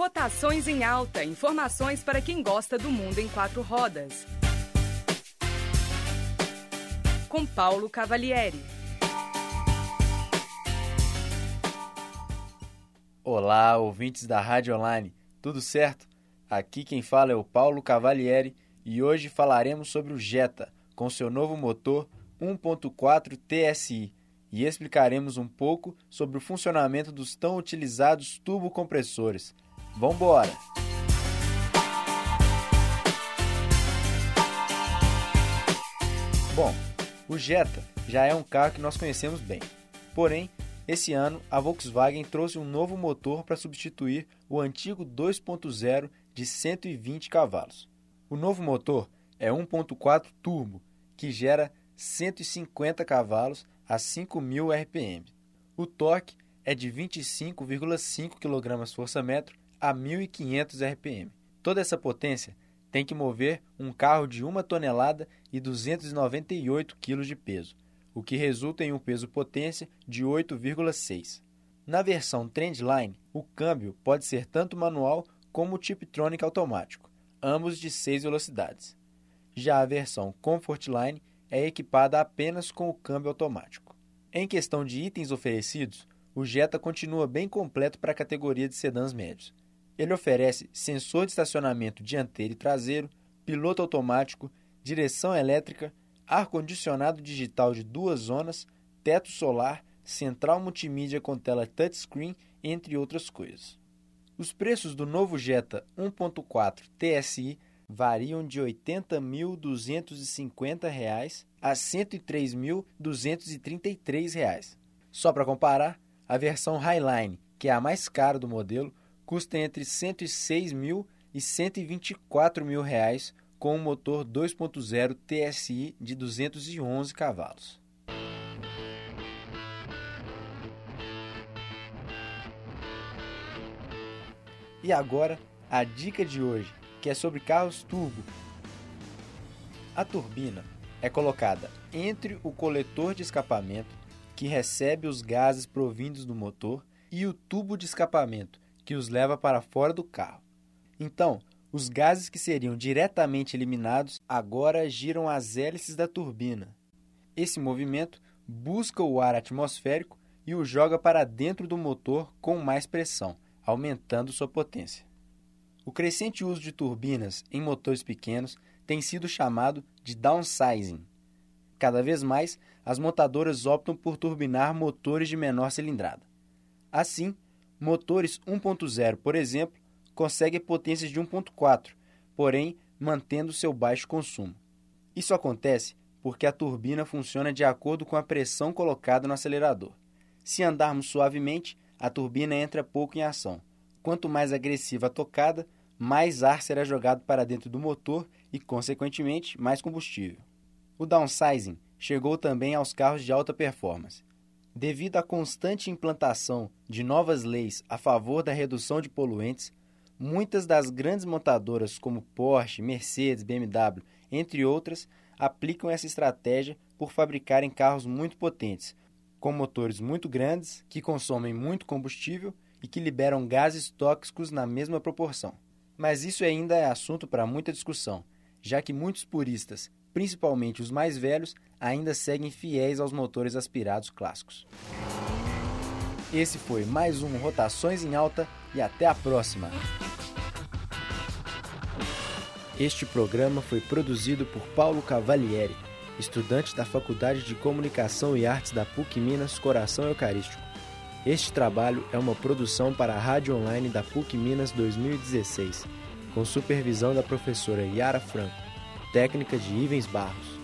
Rotações em Alta. Informações para quem gosta do mundo em quatro rodas. Com Paulo Cavalieri. Olá, ouvintes da Rádio Online. Tudo certo? Aqui quem fala é o Paulo Cavalieri e hoje falaremos sobre o Jetta com seu novo motor 1.4 TSI e explicaremos um pouco sobre o funcionamento dos tão utilizados turbocompressores. Vambora! Bom, o Jetta já é um carro que nós conhecemos bem. Porém, esse ano a Volkswagen trouxe um novo motor para substituir o antigo 2.0 de 120 cavalos. O novo motor é 1.4 turbo, que gera 150 cavalos a 5.000 RPM. O torque é de 25,5 kgfm a 1.500 RPM. Toda essa potência tem que mover um carro de 1 tonelada e 298 kg de peso, o que resulta em um peso-potência de 8,6. Na versão Trendline, o câmbio pode ser tanto manual como Tiptronic automático, ambos de 6 velocidades. Já a versão Comfortline é equipada apenas com o câmbio automático. Em questão de itens oferecidos, o Jetta continua bem completo para a categoria de sedãs médios. Ele oferece sensor de estacionamento dianteiro e traseiro, piloto automático, direção elétrica, ar-condicionado digital de duas zonas, teto solar, central multimídia com tela touchscreen, entre outras coisas. Os preços do novo Jetta 1.4 TSI variam de R$ 80.250 a R$ 103.233. Só para comparar, a versão Highline, que é a mais cara do modelo, custa entre R$ 106 mil e 124 mil reais com um motor 2.0 TSI de 211 cavalos. E agora, a dica de hoje, que é sobre carros turbo. A turbina é colocada entre o coletor de escapamento, que recebe os gases provindos do motor, e o tubo de escapamento, que os leva para fora do carro. Então, os gases que seriam diretamente eliminados agora giram as hélices da turbina. Esse movimento busca o ar atmosférico e o joga para dentro do motor com mais pressão aumentando sua potência. O crescente uso de turbinas em motores pequenos tem sido chamado de downsizing. Cada vez mais, as montadoras optam por turbinar motores de menor cilindrada. Assim, motores 1.0, por exemplo, conseguem potências de 1.4, porém mantendo seu baixo consumo. Isso acontece porque a turbina funciona de acordo com a pressão colocada no acelerador. Se andarmos suavemente, a turbina entra pouco em ação. Quanto mais agressiva a tocada, mais ar será jogado para dentro do motor e, consequentemente, mais combustível. O downsizing chegou também aos carros de alta performance. Devido à constante implantação de novas leis a favor da redução de poluentes, muitas das grandes montadoras como Porsche, Mercedes, BMW, entre outras, aplicam essa estratégia por fabricarem carros muito potentes, com motores muito grandes, que consomem muito combustível e que liberam gases tóxicos na mesma proporção. Mas isso ainda é assunto para muita discussão, já que muitos puristas, principalmente os mais velhos, ainda seguem fiéis aos motores aspirados clássicos. Esse foi mais um Rotações em Alta e até a próxima! Este programa foi produzido por Paulo Cavalieri estudante da Faculdade de Comunicação e Artes da PUC Minas Coração Eucarístico. Este trabalho é uma produção para a Rádio Online da PUC Minas 2016, com supervisão da professora Yara Franco, técnica de Ivens Barros.